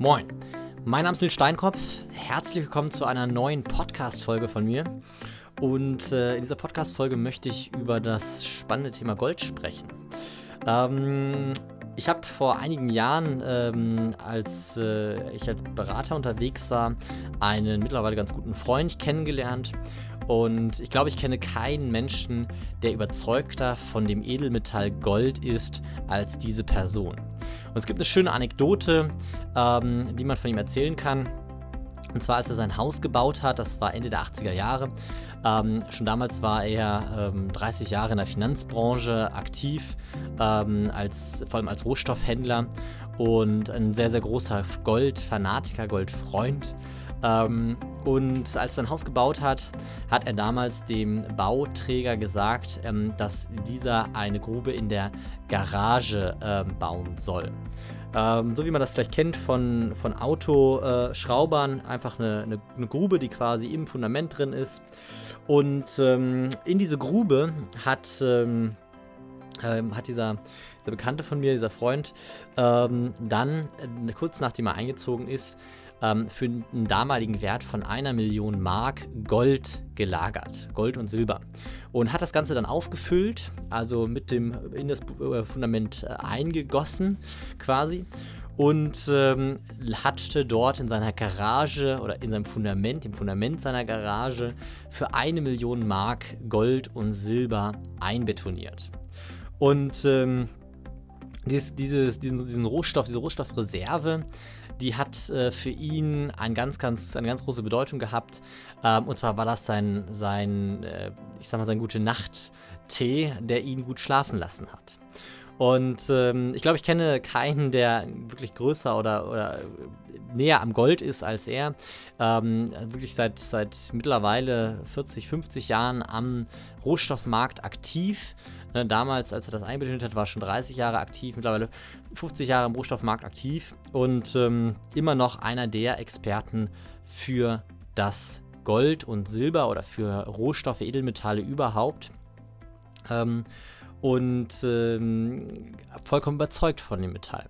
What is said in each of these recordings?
Moin, mein Name ist Nils Steinkopf. Herzlich willkommen zu einer neuen Podcast-Folge von mir. Und äh, in dieser Podcast-Folge möchte ich über das spannende Thema Gold sprechen. Ähm, ich habe vor einigen Jahren, ähm, als äh, ich als Berater unterwegs war, einen mittlerweile ganz guten Freund kennengelernt. Und ich glaube, ich kenne keinen Menschen, der überzeugter von dem Edelmetall Gold ist als diese Person. Und es gibt eine schöne Anekdote, ähm, die man von ihm erzählen kann. Und zwar, als er sein Haus gebaut hat, das war Ende der 80er Jahre. Ähm, schon damals war er ähm, 30 Jahre in der Finanzbranche aktiv, ähm, als, vor allem als Rohstoffhändler und ein sehr, sehr großer Goldfanatiker, Goldfreund. Ähm, und als sein Haus gebaut hat, hat er damals dem Bauträger gesagt, ähm, dass dieser eine Grube in der Garage ähm, bauen soll. Ähm, so wie man das vielleicht kennt von, von Autoschraubern, einfach eine, eine, eine, Grube, die quasi im Fundament drin ist. Und ähm, in diese Grube hat, ähm, hat dieser, dieser Bekannte von mir, dieser Freund, dann äh, kurz nachdem er eingezogen ist, ähm, für einen damaligen Wert von einer Million Mark Gold gelagert, Gold und Silber. Und hat das Ganze dann aufgefüllt, also mit dem in das äh, Fundament äh, eingegossen quasi und ähm, hatte dort in seiner Garage oder in seinem Fundament, im Fundament seiner Garage für eine Million Mark Gold und Silber einbetoniert. Und ähm, dieses, dieses, diesen, diesen Rohstoff, diese Rohstoffreserve die hat äh, für ihn ein ganz, ganz, eine ganz große Bedeutung gehabt. Ähm, und zwar war das sein, sein äh, ich sag mal, sein gute Nacht-Tee, der ihn gut schlafen lassen hat. Und ähm, ich glaube, ich kenne keinen, der wirklich größer oder, oder näher am Gold ist als er. Ähm, wirklich seit, seit mittlerweile 40, 50 Jahren am Rohstoffmarkt aktiv. Ne, damals, als er das einbetoniert hat, war schon 30 Jahre aktiv, mittlerweile 50 Jahre im Rohstoffmarkt aktiv und ähm, immer noch einer der Experten für das Gold und Silber oder für Rohstoffe, Edelmetalle überhaupt. Ähm, und ähm, vollkommen überzeugt von dem Metall.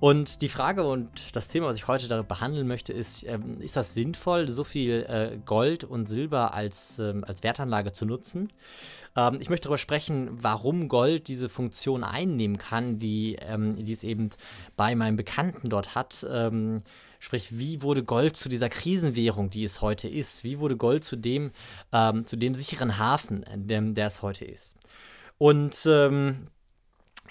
Und die Frage und das Thema, was ich heute darüber behandeln möchte, ist, ähm, ist das sinnvoll, so viel äh, Gold und Silber als, ähm, als Wertanlage zu nutzen? Ähm, ich möchte darüber sprechen, warum Gold diese Funktion einnehmen kann, die, ähm, die es eben bei meinem Bekannten dort hat. Ähm, sprich, wie wurde Gold zu dieser Krisenwährung, die es heute ist? Wie wurde Gold zu dem, ähm, zu dem sicheren Hafen, der, der es heute ist? Und ähm,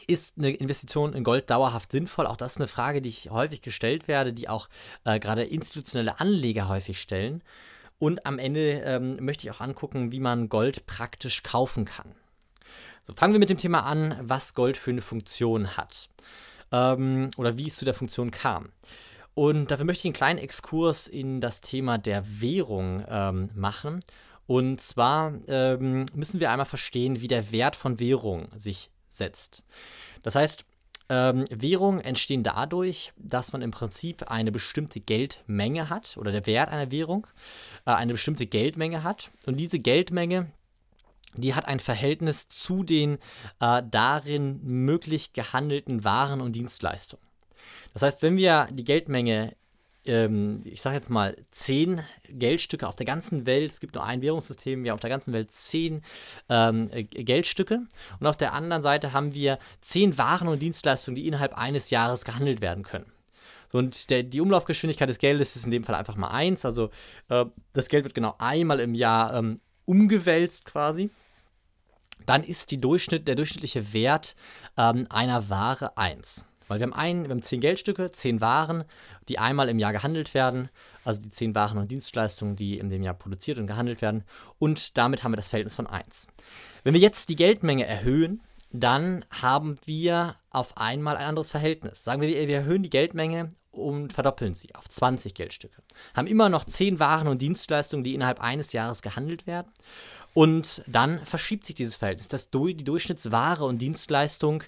ist eine Investition in Gold dauerhaft sinnvoll? Auch das ist eine Frage, die ich häufig gestellt werde, die auch äh, gerade institutionelle Anleger häufig stellen. Und am Ende ähm, möchte ich auch angucken, wie man Gold praktisch kaufen kann. So, fangen wir mit dem Thema an, was Gold für eine Funktion hat. Ähm, oder wie es zu der Funktion kam. Und dafür möchte ich einen kleinen Exkurs in das Thema der Währung ähm, machen. Und zwar ähm, müssen wir einmal verstehen, wie der Wert von Währung sich setzt. Das heißt, ähm, Währungen entstehen dadurch, dass man im Prinzip eine bestimmte Geldmenge hat oder der Wert einer Währung äh, eine bestimmte Geldmenge hat. Und diese Geldmenge, die hat ein Verhältnis zu den äh, darin möglich gehandelten Waren und Dienstleistungen. Das heißt, wenn wir die Geldmenge ähm, ich sage jetzt mal, zehn Geldstücke auf der ganzen Welt. Es gibt nur ein Währungssystem, wir haben auf der ganzen Welt zehn ähm, äh, Geldstücke. Und auf der anderen Seite haben wir zehn Waren und Dienstleistungen, die innerhalb eines Jahres gehandelt werden können. So, und der, die Umlaufgeschwindigkeit des Geldes ist in dem Fall einfach mal eins. Also äh, das Geld wird genau einmal im Jahr ähm, umgewälzt quasi. Dann ist Durchschnitt, der durchschnittliche Wert ähm, einer Ware 1. Weil wir haben, ein, wir haben zehn Geldstücke, zehn Waren, die einmal im Jahr gehandelt werden, also die zehn Waren und Dienstleistungen, die in dem Jahr produziert und gehandelt werden. Und damit haben wir das Verhältnis von 1. Wenn wir jetzt die Geldmenge erhöhen, dann haben wir auf einmal ein anderes Verhältnis. Sagen wir, wir erhöhen die Geldmenge und verdoppeln sie auf 20 Geldstücke. Haben immer noch 10 Waren und Dienstleistungen, die innerhalb eines Jahres gehandelt werden. Und dann verschiebt sich dieses Verhältnis. Das, die Durchschnittsware und Dienstleistung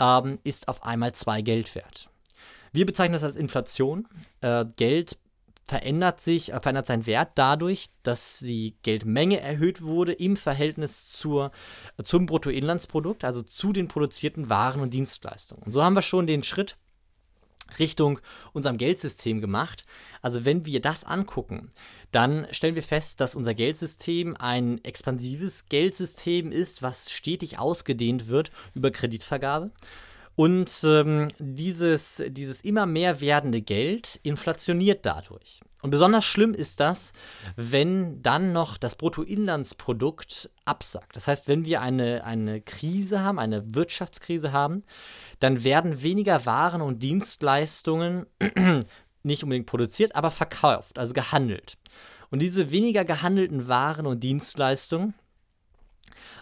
ähm, ist auf einmal zwei Geld wert. Wir bezeichnen das als Inflation. Äh, Geld verändert sich, äh, verändert seinen Wert dadurch, dass die Geldmenge erhöht wurde im Verhältnis zur, zum Bruttoinlandsprodukt, also zu den produzierten Waren und Dienstleistungen. Und so haben wir schon den Schritt Richtung unserem Geldsystem gemacht. Also wenn wir das angucken, dann stellen wir fest, dass unser Geldsystem ein expansives Geldsystem ist, was stetig ausgedehnt wird über Kreditvergabe. Und ähm, dieses, dieses immer mehr werdende Geld inflationiert dadurch. Und besonders schlimm ist das, wenn dann noch das Bruttoinlandsprodukt absackt. Das heißt, wenn wir eine, eine Krise haben, eine Wirtschaftskrise haben, dann werden weniger Waren und Dienstleistungen nicht unbedingt produziert, aber verkauft, also gehandelt. Und diese weniger gehandelten Waren und Dienstleistungen,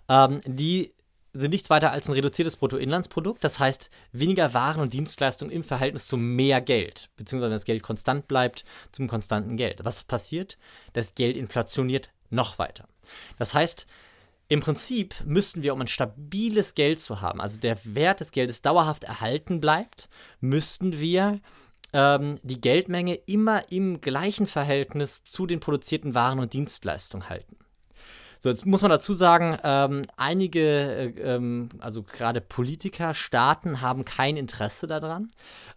ähm, die sind nichts weiter als ein reduziertes Bruttoinlandsprodukt. Das heißt, weniger Waren und Dienstleistungen im Verhältnis zu mehr Geld, beziehungsweise das Geld konstant bleibt, zum konstanten Geld. Was passiert? Das Geld inflationiert noch weiter. Das heißt, im Prinzip müssten wir, um ein stabiles Geld zu haben, also der Wert des Geldes dauerhaft erhalten bleibt, müssten wir ähm, die Geldmenge immer im gleichen Verhältnis zu den produzierten Waren und Dienstleistungen halten. So, jetzt muss man dazu sagen, ähm, einige, äh, ähm, also gerade Politiker, Staaten haben kein Interesse daran,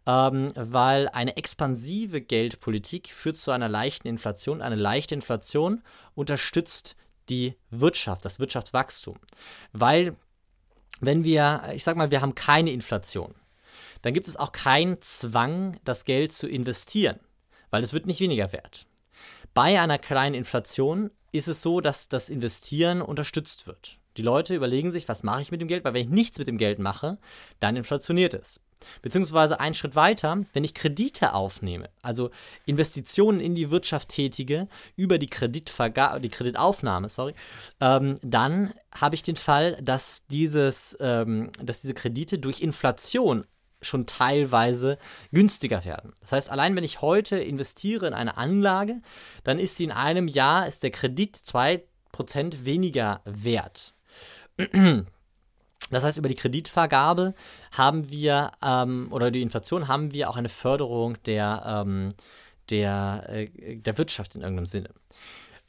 ähm, weil eine expansive Geldpolitik führt zu einer leichten Inflation. Eine leichte Inflation unterstützt die Wirtschaft, das Wirtschaftswachstum. Weil, wenn wir, ich sag mal, wir haben keine Inflation, dann gibt es auch keinen Zwang, das Geld zu investieren, weil es wird nicht weniger wert. Bei einer kleinen Inflation ist es so, dass das Investieren unterstützt wird. Die Leute überlegen sich, was mache ich mit dem Geld, weil wenn ich nichts mit dem Geld mache, dann inflationiert es. Beziehungsweise einen Schritt weiter, wenn ich Kredite aufnehme, also Investitionen in die Wirtschaft tätige über die, Kreditverga die Kreditaufnahme, sorry, ähm, dann habe ich den Fall, dass, dieses, ähm, dass diese Kredite durch Inflation schon teilweise günstiger werden. Das heißt, allein wenn ich heute investiere in eine Anlage, dann ist sie in einem Jahr, ist der Kredit 2% weniger wert. Das heißt, über die Kreditvergabe haben wir, ähm, oder die Inflation haben wir auch eine Förderung der, ähm, der, äh, der Wirtschaft in irgendeinem Sinne.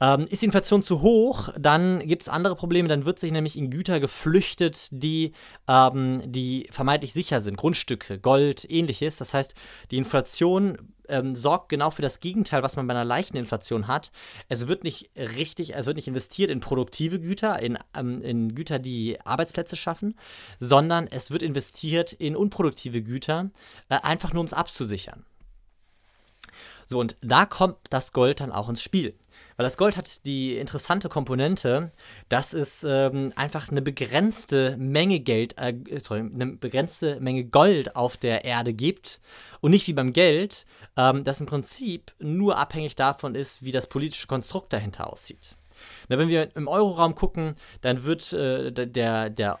Ähm, ist die Inflation zu hoch, dann gibt es andere Probleme. Dann wird sich nämlich in Güter geflüchtet, die, ähm, die vermeintlich sicher sind. Grundstücke, Gold, ähnliches. Das heißt, die Inflation ähm, sorgt genau für das Gegenteil, was man bei einer leichten Inflation hat. Es wird nicht richtig, es wird nicht investiert in produktive Güter, in, ähm, in Güter, die Arbeitsplätze schaffen, sondern es wird investiert in unproduktive Güter, äh, einfach nur um es abzusichern. So, und da kommt das Gold dann auch ins Spiel. Weil das Gold hat die interessante Komponente, dass es ähm, einfach eine begrenzte Menge Geld, äh, sorry, eine begrenzte Menge Gold auf der Erde gibt und nicht wie beim Geld, ähm, das im Prinzip nur abhängig davon ist, wie das politische Konstrukt dahinter aussieht. Na, wenn wir im Euroraum gucken, dann wird äh, der, der,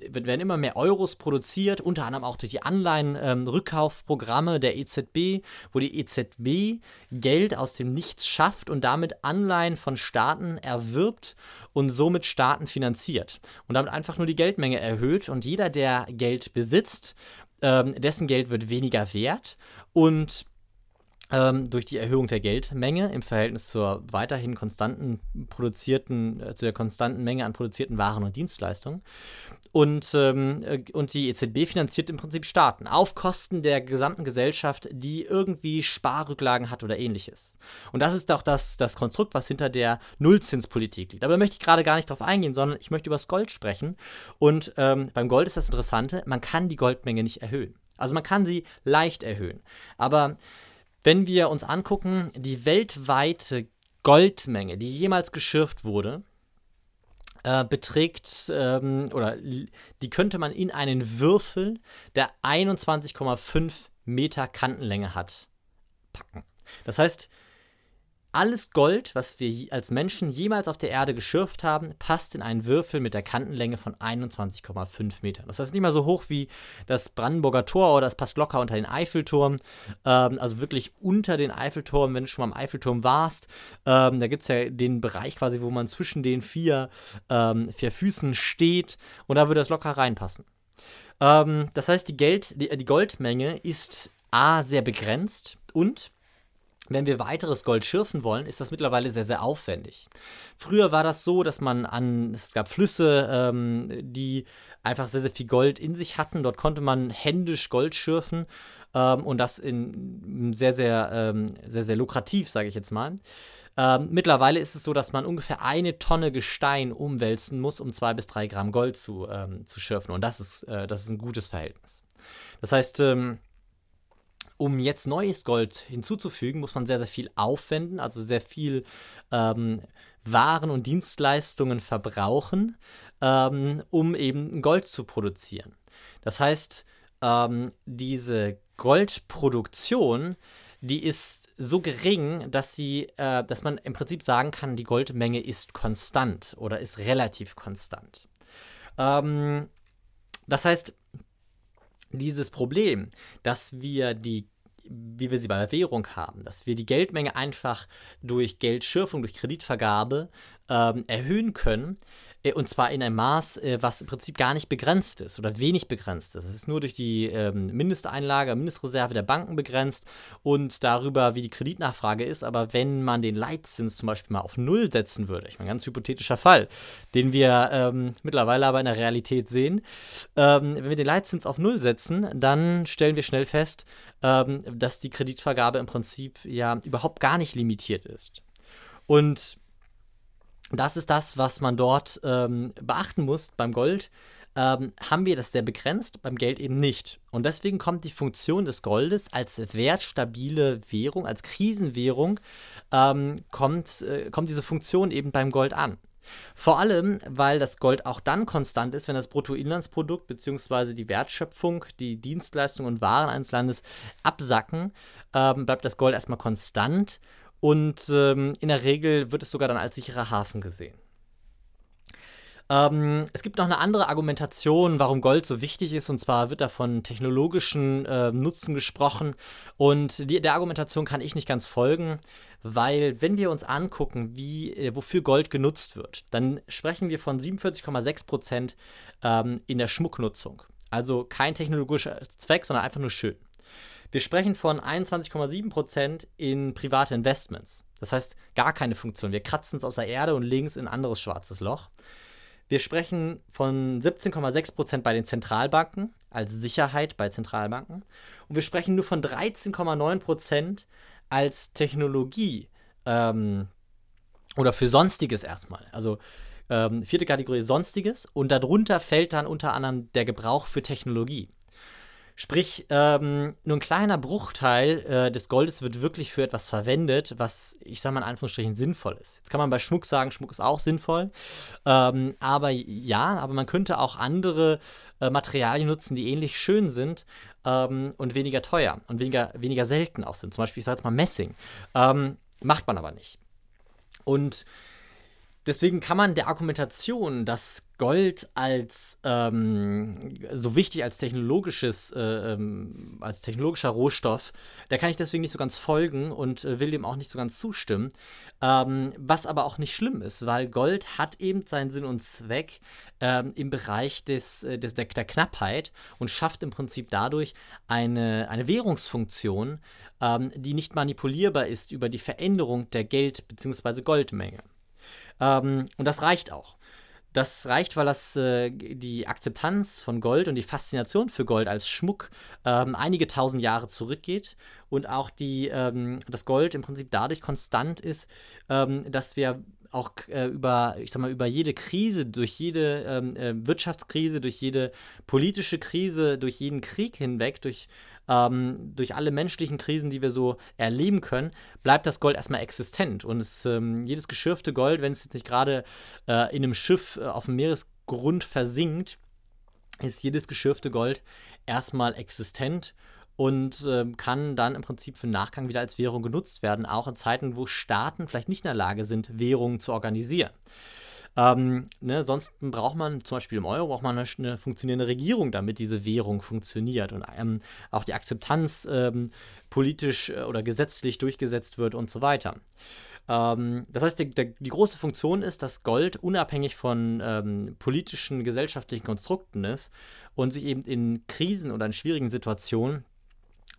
werden immer mehr Euros produziert, unter anderem auch durch die Anleihenrückkaufprogramme ähm, der EZB, wo die EZB Geld aus dem Nichts schafft und damit Anleihen von Staaten erwirbt und somit Staaten finanziert. Und damit einfach nur die Geldmenge erhöht und jeder, der Geld besitzt, ähm, dessen Geld wird weniger wert und ähm, durch die Erhöhung der Geldmenge im Verhältnis zur weiterhin konstanten produzierten, äh, zu der konstanten Menge an produzierten Waren und Dienstleistungen. Und, ähm, äh, und die EZB finanziert im Prinzip Staaten auf Kosten der gesamten Gesellschaft, die irgendwie Sparrücklagen hat oder ähnliches. Und das ist auch das, das Konstrukt, was hinter der Nullzinspolitik liegt. Aber da möchte ich gerade gar nicht drauf eingehen, sondern ich möchte über das Gold sprechen. Und ähm, beim Gold ist das Interessante, man kann die Goldmenge nicht erhöhen. Also man kann sie leicht erhöhen. Aber wenn wir uns angucken, die weltweite Goldmenge, die jemals geschürft wurde, äh, beträgt ähm, oder die könnte man in einen Würfel, der 21,5 Meter Kantenlänge hat, packen. Das heißt, alles Gold, was wir als Menschen jemals auf der Erde geschürft haben, passt in einen Würfel mit der Kantenlänge von 21,5 Metern. Das heißt nicht mal so hoch wie das Brandenburger Tor oder das passt locker unter den Eiffelturm. Ähm, also wirklich unter den Eiffelturm, wenn du schon mal am Eiffelturm warst. Ähm, da gibt es ja den Bereich quasi, wo man zwischen den vier, ähm, vier Füßen steht und da würde das locker reinpassen. Ähm, das heißt, die, Geld, die, die Goldmenge ist A sehr begrenzt und wenn wir weiteres Gold schürfen wollen, ist das mittlerweile sehr, sehr aufwendig. Früher war das so, dass man an, es gab Flüsse, ähm, die einfach sehr, sehr viel Gold in sich hatten. Dort konnte man händisch Gold schürfen ähm, und das in sehr, sehr, ähm, sehr, sehr lukrativ, sage ich jetzt mal. Ähm, mittlerweile ist es so, dass man ungefähr eine Tonne Gestein umwälzen muss, um zwei bis drei Gramm Gold zu, ähm, zu schürfen. Und das ist, äh, das ist ein gutes Verhältnis. Das heißt, ähm, um jetzt neues Gold hinzuzufügen, muss man sehr, sehr viel aufwenden, also sehr viel ähm, Waren und Dienstleistungen verbrauchen, ähm, um eben Gold zu produzieren. Das heißt, ähm, diese Goldproduktion, die ist so gering, dass sie, äh, dass man im Prinzip sagen kann, die Goldmenge ist konstant oder ist relativ konstant. Ähm, das heißt, dieses Problem, dass wir die wie wir sie bei der Währung haben, dass wir die Geldmenge einfach durch Geldschürfung, durch Kreditvergabe ähm, erhöhen können, und zwar in einem Maß, äh, was im Prinzip gar nicht begrenzt ist oder wenig begrenzt ist. Es ist nur durch die ähm, Mindesteinlage, Mindestreserve der Banken begrenzt und darüber, wie die Kreditnachfrage ist. Aber wenn man den Leitzins zum Beispiel mal auf Null setzen würde, ich meine, ganz hypothetischer Fall, den wir ähm, mittlerweile aber in der Realität sehen, ähm, wenn wir den Leitzins auf Null setzen, dann stellen wir schnell fest, ähm, dass die Kreditvergabe im Prinzip ja überhaupt gar nicht limitiert ist. Und das ist das, was man dort ähm, beachten muss beim Gold. Ähm, haben wir das sehr begrenzt, beim Geld eben nicht. Und deswegen kommt die Funktion des Goldes als wertstabile Währung, als Krisenwährung, ähm, kommt, äh, kommt diese Funktion eben beim Gold an. Vor allem, weil das Gold auch dann konstant ist, wenn das Bruttoinlandsprodukt bzw. die Wertschöpfung, die Dienstleistungen und Waren eines Landes absacken, ähm, bleibt das Gold erstmal konstant und ähm, in der Regel wird es sogar dann als sicherer Hafen gesehen. Ähm, es gibt noch eine andere Argumentation, warum Gold so wichtig ist, und zwar wird da von technologischen äh, Nutzen gesprochen. Und die, der Argumentation kann ich nicht ganz folgen, weil wenn wir uns angucken, wie, äh, wofür Gold genutzt wird, dann sprechen wir von 47,6 Prozent ähm, in der Schmucknutzung. Also kein technologischer Zweck, sondern einfach nur schön. Wir sprechen von 21,7% in private Investments. Das heißt, gar keine Funktion. Wir kratzen es aus der Erde und legen es in ein anderes schwarzes Loch. Wir sprechen von 17,6% bei den Zentralbanken als Sicherheit bei Zentralbanken. Und wir sprechen nur von 13,9% als Technologie ähm, oder für Sonstiges erstmal. Also ähm, vierte Kategorie Sonstiges und darunter fällt dann unter anderem der Gebrauch für Technologie. Sprich, ähm, nur ein kleiner Bruchteil äh, des Goldes wird wirklich für etwas verwendet, was, ich sage mal in Anführungsstrichen, sinnvoll ist. Jetzt kann man bei Schmuck sagen, Schmuck ist auch sinnvoll. Ähm, aber ja, aber man könnte auch andere äh, Materialien nutzen, die ähnlich schön sind ähm, und weniger teuer und weniger, weniger selten auch sind. Zum Beispiel, ich sage jetzt mal Messing. Ähm, macht man aber nicht. Und Deswegen kann man der Argumentation, dass Gold als ähm, so wichtig als technologisches, äh, ähm, als technologischer Rohstoff, da kann ich deswegen nicht so ganz folgen und äh, will dem auch nicht so ganz zustimmen. Ähm, was aber auch nicht schlimm ist, weil Gold hat eben seinen Sinn und Zweck ähm, im Bereich des, äh, des, der, der, Knappheit und schafft im Prinzip dadurch eine, eine Währungsfunktion, ähm, die nicht manipulierbar ist über die Veränderung der Geld- bzw. Goldmenge. Ähm, und das reicht auch. Das reicht, weil das äh, die Akzeptanz von Gold und die Faszination für Gold als Schmuck ähm, einige tausend Jahre zurückgeht und auch die, ähm, das Gold im Prinzip dadurch konstant ist, ähm, dass wir auch äh, über, ich sag mal, über jede Krise, durch jede ähm, äh, Wirtschaftskrise, durch jede politische Krise, durch jeden Krieg hinweg, durch ähm, durch alle menschlichen Krisen, die wir so erleben können, bleibt das Gold erstmal existent. Und es, ähm, jedes geschürfte Gold, wenn es jetzt nicht gerade äh, in einem Schiff äh, auf dem Meeresgrund versinkt, ist jedes geschürfte Gold erstmal existent und äh, kann dann im Prinzip für Nachgang wieder als Währung genutzt werden, auch in Zeiten, wo Staaten vielleicht nicht in der Lage sind, Währungen zu organisieren. Ähm, ne, sonst braucht man zum Beispiel im Euro braucht man eine, eine funktionierende Regierung, damit diese Währung funktioniert und ähm, auch die Akzeptanz ähm, politisch äh, oder gesetzlich durchgesetzt wird und so weiter. Ähm, das heißt, die, die, große Funktion ist, dass Gold unabhängig von ähm, politischen, gesellschaftlichen Konstrukten ist und sich eben in Krisen oder in schwierigen Situationen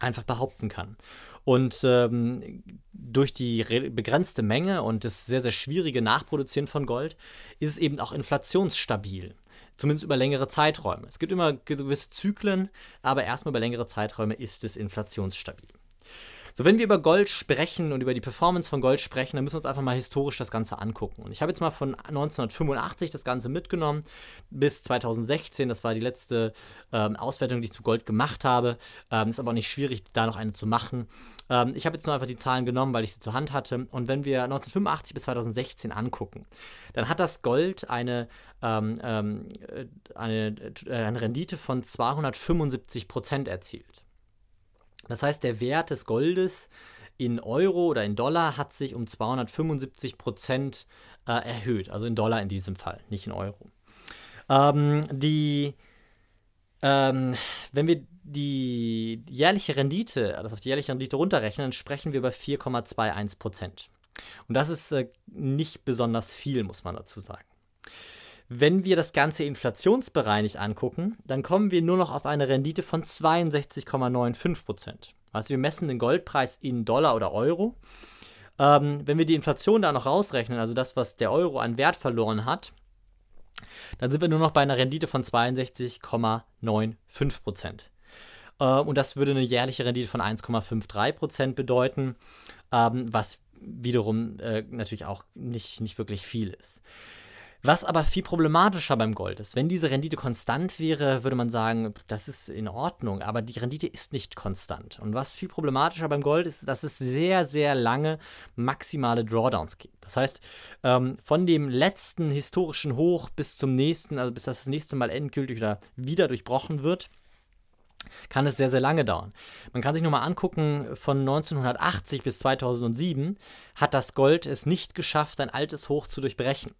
einfach behaupten kann. Und ähm, durch die begrenzte Menge und das sehr, sehr schwierige Nachproduzieren von Gold ist es eben auch inflationsstabil. Zumindest über längere Zeiträume. Es gibt immer gewisse Zyklen, aber erstmal über längere Zeiträume ist es inflationsstabil. So, wenn wir über Gold sprechen und über die Performance von Gold sprechen, dann müssen wir uns einfach mal historisch das Ganze angucken. Und ich habe jetzt mal von 1985 das Ganze mitgenommen bis 2016. Das war die letzte ähm, Auswertung, die ich zu Gold gemacht habe. Ähm, ist aber auch nicht schwierig, da noch eine zu machen. Ähm, ich habe jetzt nur einfach die Zahlen genommen, weil ich sie zur Hand hatte. Und wenn wir 1985 bis 2016 angucken, dann hat das Gold eine, ähm, ähm, äh, eine, äh, eine Rendite von 275 Prozent erzielt. Das heißt, der Wert des Goldes in Euro oder in Dollar hat sich um 275 Prozent äh, erhöht. Also in Dollar in diesem Fall, nicht in Euro. Ähm, die, ähm, wenn wir die jährliche Rendite, also auf die jährliche Rendite runterrechnen, dann sprechen wir über 4,21 Prozent. Und das ist äh, nicht besonders viel, muss man dazu sagen. Wenn wir das Ganze inflationsbereinigt angucken, dann kommen wir nur noch auf eine Rendite von 62,95 Prozent. Also wir messen den Goldpreis in Dollar oder Euro. Ähm, wenn wir die Inflation da noch rausrechnen, also das, was der Euro an Wert verloren hat, dann sind wir nur noch bei einer Rendite von 62,95 Prozent. Äh, und das würde eine jährliche Rendite von 1,53 Prozent bedeuten, ähm, was wiederum äh, natürlich auch nicht, nicht wirklich viel ist. Was aber viel problematischer beim Gold ist, wenn diese Rendite konstant wäre, würde man sagen, das ist in Ordnung, aber die Rendite ist nicht konstant. Und was viel problematischer beim Gold ist, dass es sehr, sehr lange maximale Drawdowns gibt. Das heißt, ähm, von dem letzten historischen Hoch bis zum nächsten, also bis das nächste Mal endgültig oder wieder durchbrochen wird, kann es sehr, sehr lange dauern. Man kann sich nur mal angucken, von 1980 bis 2007 hat das Gold es nicht geschafft, ein altes Hoch zu durchbrechen.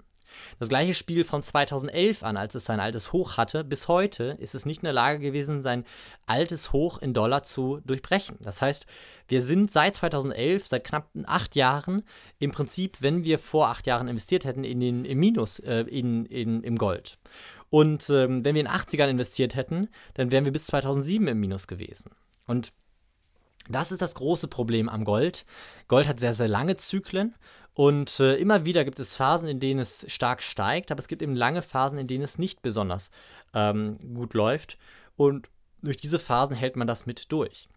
Das gleiche Spiel von 2011 an, als es sein altes Hoch hatte, bis heute ist es nicht in der Lage gewesen, sein altes Hoch in Dollar zu durchbrechen. Das heißt, wir sind seit 2011, seit knapp acht Jahren, im Prinzip, wenn wir vor acht Jahren investiert hätten, in den, im Minus äh, in, in, im Gold. Und ähm, wenn wir in 80ern investiert hätten, dann wären wir bis 2007 im Minus gewesen. Und das ist das große Problem am Gold. Gold hat sehr, sehr lange Zyklen und äh, immer wieder gibt es Phasen, in denen es stark steigt, aber es gibt eben lange Phasen, in denen es nicht besonders ähm, gut läuft. Und durch diese Phasen hält man das mit durch.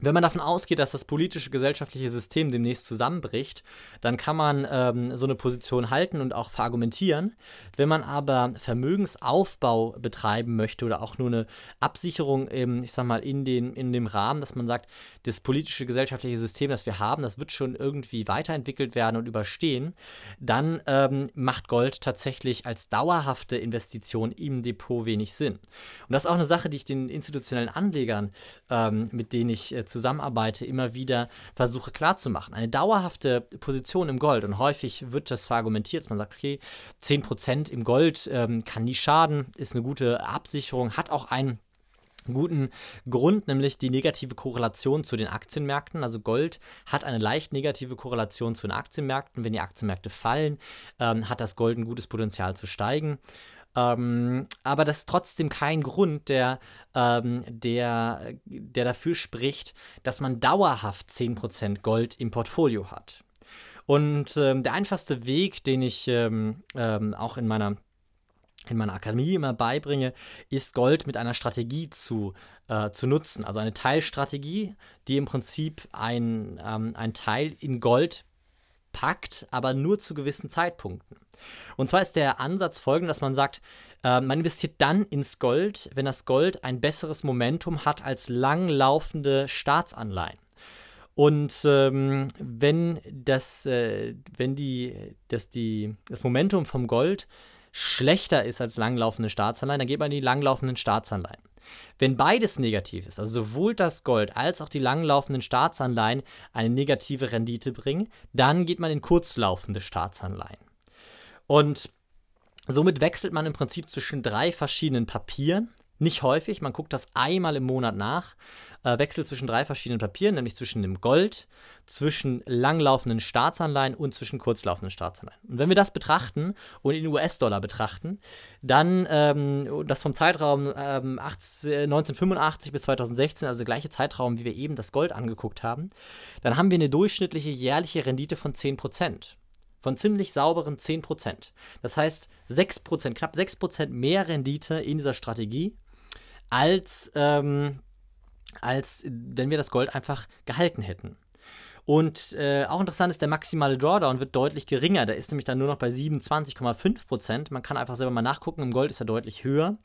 Wenn man davon ausgeht, dass das politische, gesellschaftliche System demnächst zusammenbricht, dann kann man ähm, so eine Position halten und auch verargumentieren. Wenn man aber Vermögensaufbau betreiben möchte oder auch nur eine Absicherung, ähm, ich sag mal, in, den, in dem Rahmen, dass man sagt, das politische, gesellschaftliche System, das wir haben, das wird schon irgendwie weiterentwickelt werden und überstehen, dann ähm, macht Gold tatsächlich als dauerhafte Investition im Depot wenig Sinn. Und das ist auch eine Sache, die ich den institutionellen Anlegern, ähm, mit denen ich äh, zusammenarbeite, immer wieder versuche klarzumachen. Eine dauerhafte Position im Gold und häufig wird das verargumentiert, man sagt, okay, 10% im Gold ähm, kann nie schaden, ist eine gute Absicherung, hat auch einen guten Grund, nämlich die negative Korrelation zu den Aktienmärkten. Also Gold hat eine leicht negative Korrelation zu den Aktienmärkten. Wenn die Aktienmärkte fallen, ähm, hat das Gold ein gutes Potenzial zu steigen. Ähm, aber das ist trotzdem kein Grund, der, ähm, der, der dafür spricht, dass man dauerhaft 10% Gold im Portfolio hat. Und ähm, der einfachste Weg, den ich ähm, ähm, auch in meiner in meiner Akademie immer beibringe, ist Gold mit einer Strategie zu, äh, zu nutzen. Also eine Teilstrategie, die im Prinzip ein, ähm, ein Teil in Gold packt, aber nur zu gewissen Zeitpunkten. Und zwar ist der Ansatz folgender, dass man sagt, äh, man investiert dann ins Gold, wenn das Gold ein besseres Momentum hat als langlaufende Staatsanleihen. Und ähm, wenn, das, äh, wenn die, das, die, das Momentum vom Gold schlechter ist als langlaufende Staatsanleihen, dann geht man in die langlaufenden Staatsanleihen. Wenn beides negativ ist, also sowohl das Gold als auch die langlaufenden Staatsanleihen eine negative Rendite bringen, dann geht man in kurzlaufende Staatsanleihen. Und somit wechselt man im Prinzip zwischen drei verschiedenen Papieren, Nicht häufig, man guckt das einmal im Monat nach, äh, wechselt zwischen drei verschiedenen Papieren, nämlich zwischen dem Gold, zwischen langlaufenden Staatsanleihen und zwischen kurzlaufenden Staatsanleihen. Und wenn wir das betrachten und in US-Dollar betrachten, dann ähm, das vom Zeitraum ähm, 18, 1985 bis 2016, also der gleiche Zeitraum, wie wir eben das Gold angeguckt haben, dann haben wir eine durchschnittliche jährliche Rendite von 10% von ziemlich sauberen 10%. Das heißt, 6%, knapp 6% mehr Rendite in dieser Strategie, als, ähm, als wenn wir das Gold einfach gehalten hätten. Und äh, auch interessant ist, der maximale Drawdown wird deutlich geringer. Der ist nämlich dann nur noch bei 27,5%. Man kann einfach selber mal nachgucken, im Gold ist er deutlich höher.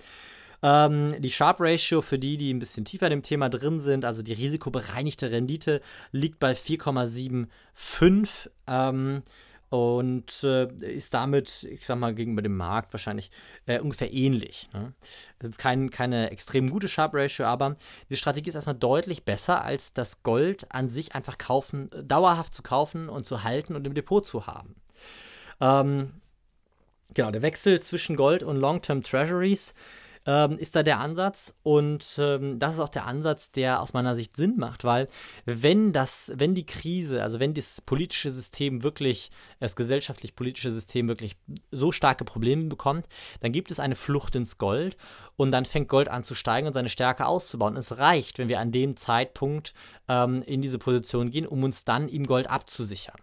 Ähm, die Sharp Ratio für die, die ein bisschen tiefer in dem Thema drin sind, also die risikobereinigte Rendite, liegt bei 4,75. Ähm, und äh, ist damit, ich sag mal, gegenüber dem Markt wahrscheinlich äh, ungefähr ähnlich. Ne? Das ist kein, keine extrem gute Sharp Ratio, aber die Strategie ist erstmal deutlich besser, als das Gold an sich einfach kaufen, dauerhaft zu kaufen und zu halten und im Depot zu haben. Ähm, genau, der Wechsel zwischen Gold und Long-Term Treasuries ähm, ist da der Ansatz. Und ähm, das ist auch der Ansatz, der aus meiner Sicht Sinn macht, weil wenn das, wenn die Krise, also wenn das politische System wirklich, das gesellschaftlich-politische System wirklich so starke Probleme bekommt, dann gibt es eine Flucht ins Gold und dann fängt Gold an zu steigen und seine Stärke auszubauen. Es reicht, wenn wir an dem Zeitpunkt ähm, in diese Position gehen, um uns dann im Gold abzusichern.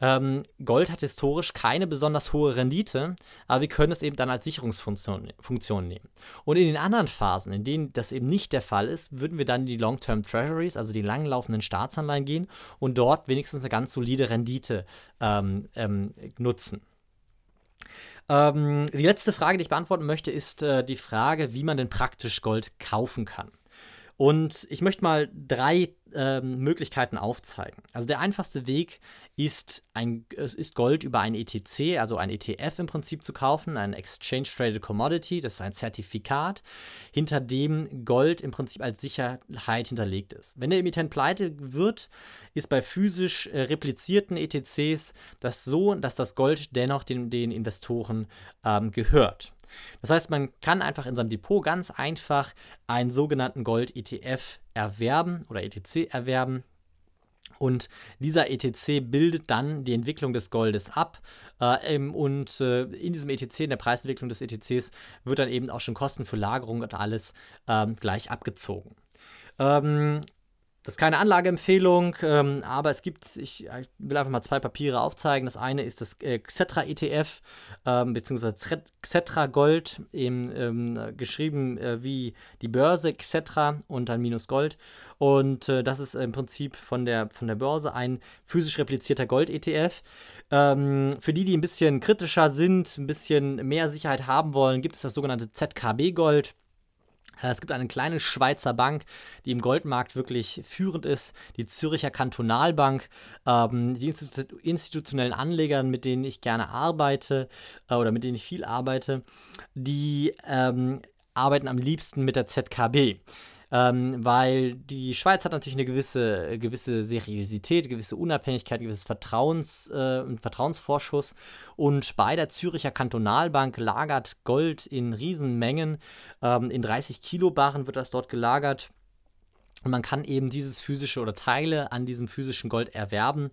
Ähm, Gold hat historisch keine besonders hohe Rendite, aber wir können es eben dann als Sicherungsfunktion Funktion nehmen. Und in den anderen Phasen, in denen das eben nicht der Fall ist, würden wir dann in die Long-Term Treasuries, also die langlaufenden Staatsanleihen gehen und dort wenigstens eine ganz solide Rendite ähm, ähm, nutzen. Ähm, die letzte Frage, die ich beantworten möchte, ist äh, die Frage, wie man denn praktisch Gold kaufen kann. Und ich möchte mal drei ähm, Möglichkeiten aufzeigen. Also der einfachste Weg ist, ein, ist Gold über ein ETC, also ein ETF im Prinzip zu kaufen, ein Exchange Traded Commodity, das ist ein Zertifikat, hinter dem Gold im Prinzip als Sicherheit hinterlegt ist. Wenn der Emittent pleite wird, ist bei physisch äh, replizierten ETCs das so, dass das Gold dennoch den, den Investoren ähm, gehört. Das heißt, man kann einfach in seinem Depot ganz einfach einen sogenannten Gold-ETF erwerben oder ETC erwerben. Und dieser ETC bildet dann die Entwicklung des Goldes ab. Äh, und äh, in diesem ETC, in der Preisentwicklung des ETCs, wird dann eben auch schon Kosten für Lagerung und alles ähm, gleich abgezogen. Ähm, das ist keine Anlageempfehlung, ähm, aber es gibt, ich, ich, will einfach mal zwei Papiere aufzeigen. Das eine ist das äh, Xetra ETF, ähm, beziehungsweise Xetra Gold, eben, ähm, geschrieben äh, wie die Börse Xetra und dann minus Gold. Und äh, das ist im Prinzip von der, von der Börse ein physisch replizierter Gold-ETF. Ähm, für die, die ein bisschen kritischer sind, ein bisschen mehr Sicherheit haben wollen, gibt es das sogenannte ZKB Gold. Es gibt eine kleine Schweizer Bank, die im Goldmarkt wirklich führend ist, die Züricher Kantonalbank. Ähm, die institutionellen Anleger, mit denen ich gerne arbeite äh, oder mit denen ich viel arbeite, die ähm, arbeiten am liebsten mit der ZKB ähm, weil die Schweiz hat natürlich eine gewisse, gewisse Seriosität, gewisse Unabhängigkeit, gewisses Vertrauens, äh, Vertrauensvorschuss. Und bei der Züricher Kantonalbank lagert Gold in Riesenmengen. Ähm, in 30 Kilo Barren wird das dort gelagert. Und man kann eben dieses physische oder Teile an diesem physischen Gold erwerben.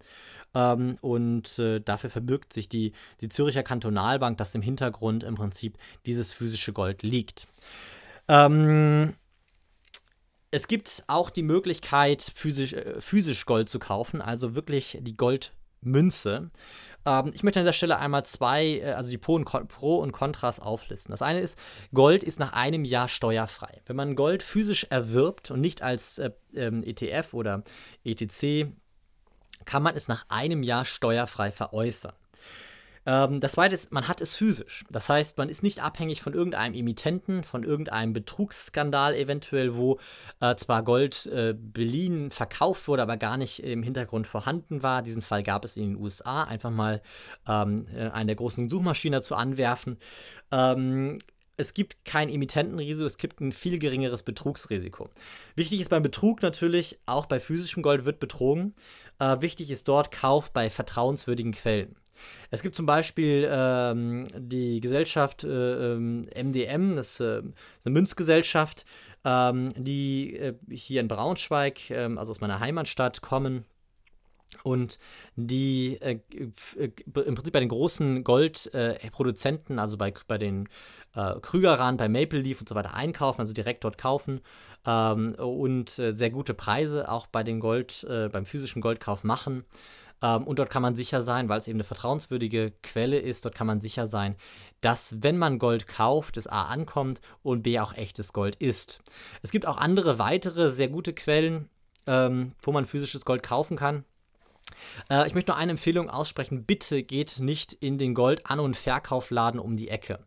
Ähm, und äh, dafür verbirgt sich die, die Züricher Kantonalbank, dass im Hintergrund im Prinzip dieses physische Gold liegt. Ähm, es gibt auch die Möglichkeit, physisch, äh, physisch Gold zu kaufen, also wirklich die Goldmünze. Ähm, ich möchte an dieser Stelle einmal zwei, äh, also die Pro und, Pro und Kontras auflisten. Das eine ist, Gold ist nach einem Jahr steuerfrei. Wenn man Gold physisch erwirbt und nicht als äh, ähm, ETF oder ETC, kann man es nach einem Jahr steuerfrei veräußern. Ähm, das zweite ist, man hat es physisch. Das heißt, man ist nicht abhängig von irgendeinem Emittenten, von irgendeinem Betrugsskandal eventuell, wo äh, zwar Gold äh, beliehen, verkauft wurde, aber gar nicht im Hintergrund vorhanden war. Diesen Fall gab es in den USA. Einfach mal ähm, äh, eine der großen Suchmaschinen dazu anwerfen. Ähm, es gibt kein Emittentenrisiko, es gibt ein viel geringeres Betrugsrisiko. Wichtig ist beim Betrug natürlich, auch bei physischem Gold wird betrogen. Äh, wichtig ist dort Kauf bei vertrauenswürdigen Quellen. Es gibt zum Beispiel ähm, die Gesellschaft äh, MDM, ähm, das ist äh, eine Münzgesellschaft, ähm, die äh, hier in Braunschweig, ähm, also aus meiner Heimatstadt, kommen und die äh, äh im Prinzip bei den großen Goldproduzenten, äh, also bei, bei den äh, Krügerern, bei Maple Leaf und so weiter einkaufen, also direkt dort kaufen ähm, und äh, sehr gute Preise auch bei den Gold, äh, beim physischen Goldkauf machen. Ähm, und dort kann man sicher sein, weil es eben eine vertrauenswürdige Quelle ist, dort kann man sicher sein, dass wenn man Gold kauft, es A ankommt und B auch echtes Gold ist. Es gibt auch andere weitere sehr gute Quellen, ähm, wo man physisches Gold kaufen kann. Äh, ich möchte nur eine Empfehlung aussprechen. Bitte geht nicht in den Gold-An- und Verkaufladen um die Ecke.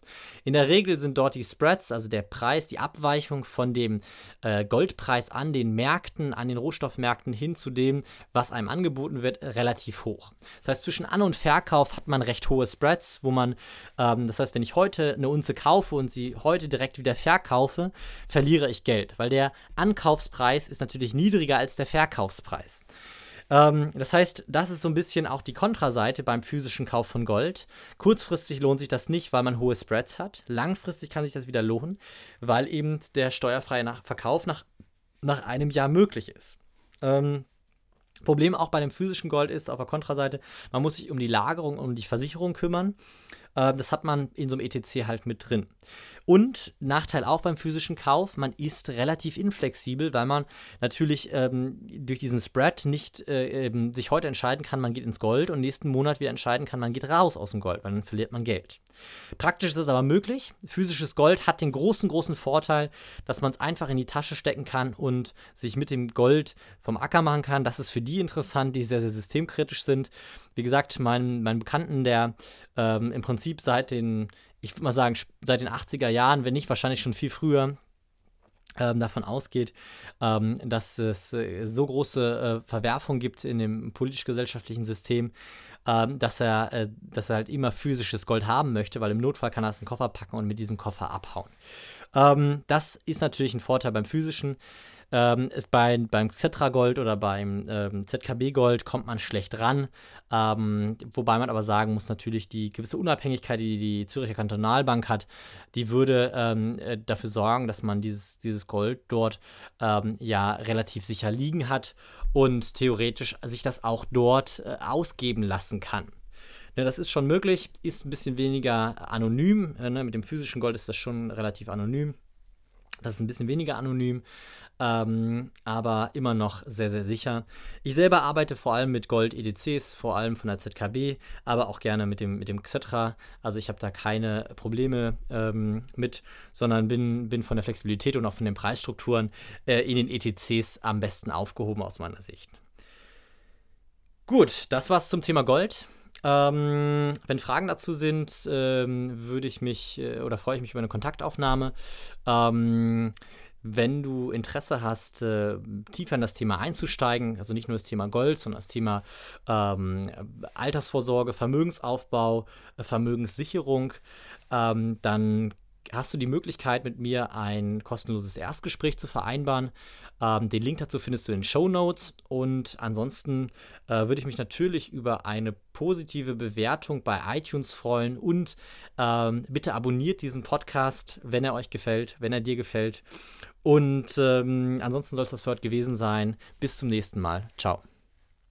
In der Regel sind dort die Spreads, also der Preis, die Abweichung von dem äh, Goldpreis an den Märkten, an den Rohstoffmärkten hin zu dem, was einem angeboten wird, relativ hoch. Das heißt, zwischen An- und Verkauf hat man recht hohe Spreads, wo man, ähm, das heißt, wenn ich heute eine Unze kaufe und sie heute direkt wieder verkaufe, verliere ich Geld, weil der Ankaufspreis ist natürlich niedriger als der Verkaufspreis. Ähm, das heißt, das ist so ein bisschen auch die Kontraseite beim physischen Kauf von Gold. Kurzfristig lohnt sich das nicht, weil man hohe Spreads hat. Langfristig kann sich das wieder lohnen, weil eben der steuerfreie nach Verkauf nach, nach einem Jahr möglich ist. Ähm, Problem auch bei dem physischen Gold ist auf der Kontraseite, man muss sich um die Lagerung, um die Versicherung kümmern. Äh, das hat man in so einem ETC halt mit drin. Und Nachteil auch beim physischen Kauf, man ist relativ inflexibel, weil man natürlich ähm, durch diesen Spread nicht äh, sich heute entscheiden kann, man geht ins Gold und nächsten Monat wieder entscheiden kann, man geht raus aus dem Gold, weil dann verliert man Geld. Praktisch ist es aber möglich. Physisches Gold hat den großen, großen Vorteil, dass man es einfach in die Tasche stecken kann und sich mit dem Gold vom Acker machen kann. Das ist für die interessant, die sehr, sehr systemkritisch sind. Wie gesagt, mein, mein Bekannten, der ähm, im Prinzip seit den ich würde mal sagen, seit den 80er Jahren, wenn nicht wahrscheinlich schon viel früher, ähm, davon ausgeht, ähm, dass es äh, so große äh, Verwerfungen gibt in dem politisch-gesellschaftlichen System, ähm, dass, er, äh, dass er halt immer physisches Gold haben möchte, weil im Notfall kann er es in den Koffer packen und mit diesem Koffer abhauen. Ähm, das ist natürlich ein Vorteil beim physischen ähm, ist bei, beim Cetra Gold oder beim ähm, ZKB Gold kommt man schlecht ran. Ähm, wobei man aber sagen muss, natürlich die gewisse Unabhängigkeit, die die Züricher Kantonalbank hat, die würde ähm, äh, dafür sorgen, dass man dieses, dieses Gold dort ähm, ja relativ sicher liegen hat und theoretisch sich das auch dort äh, ausgeben lassen kann. Ja, ne, das ist schon möglich, ist ein bisschen weniger anonym. Äh, ne? Mit dem physischen Gold ist das schon relativ anonym. Das ist ein bisschen weniger anonym, ähm, aber immer noch sehr, sehr sicher. Ich selber arbeite vor allem mit Gold-EDCs, vor allem von der ZKB, aber auch gerne mit dem, mit dem Xetra. Also ich habe da keine Probleme ähm, mit, sondern bin, bin von der Flexibilität und auch von den Preisstrukturen äh, in den ETCs am besten aufgehoben aus meiner Sicht. Gut, das war's zum Thema Gold. Ähm, wenn Fragen dazu sind, ähm, würde ich mich äh, oder freue ich mich über eine Kontaktaufnahme. Ähm, wenn du Interesse hast, äh, tiefer in das Thema einzusteigen, also nicht nur das Thema Gold, sondern das Thema ähm, Altersvorsorge, Vermögensaufbau, äh, Vermögenssicherung, ähm, dann hast du die Möglichkeit, mit mir ein kostenloses Erstgespräch zu vereinbaren. Ähm, den Link dazu findest du in den Show Notes. Und ansonsten äh, würde ich mich natürlich über eine positive Bewertung bei iTunes freuen. Und ähm, bitte abonniert diesen Podcast, wenn er euch gefällt, wenn er dir gefällt. Und ähm, ansonsten soll es das für heute gewesen sein. Bis zum nächsten Mal. Ciao.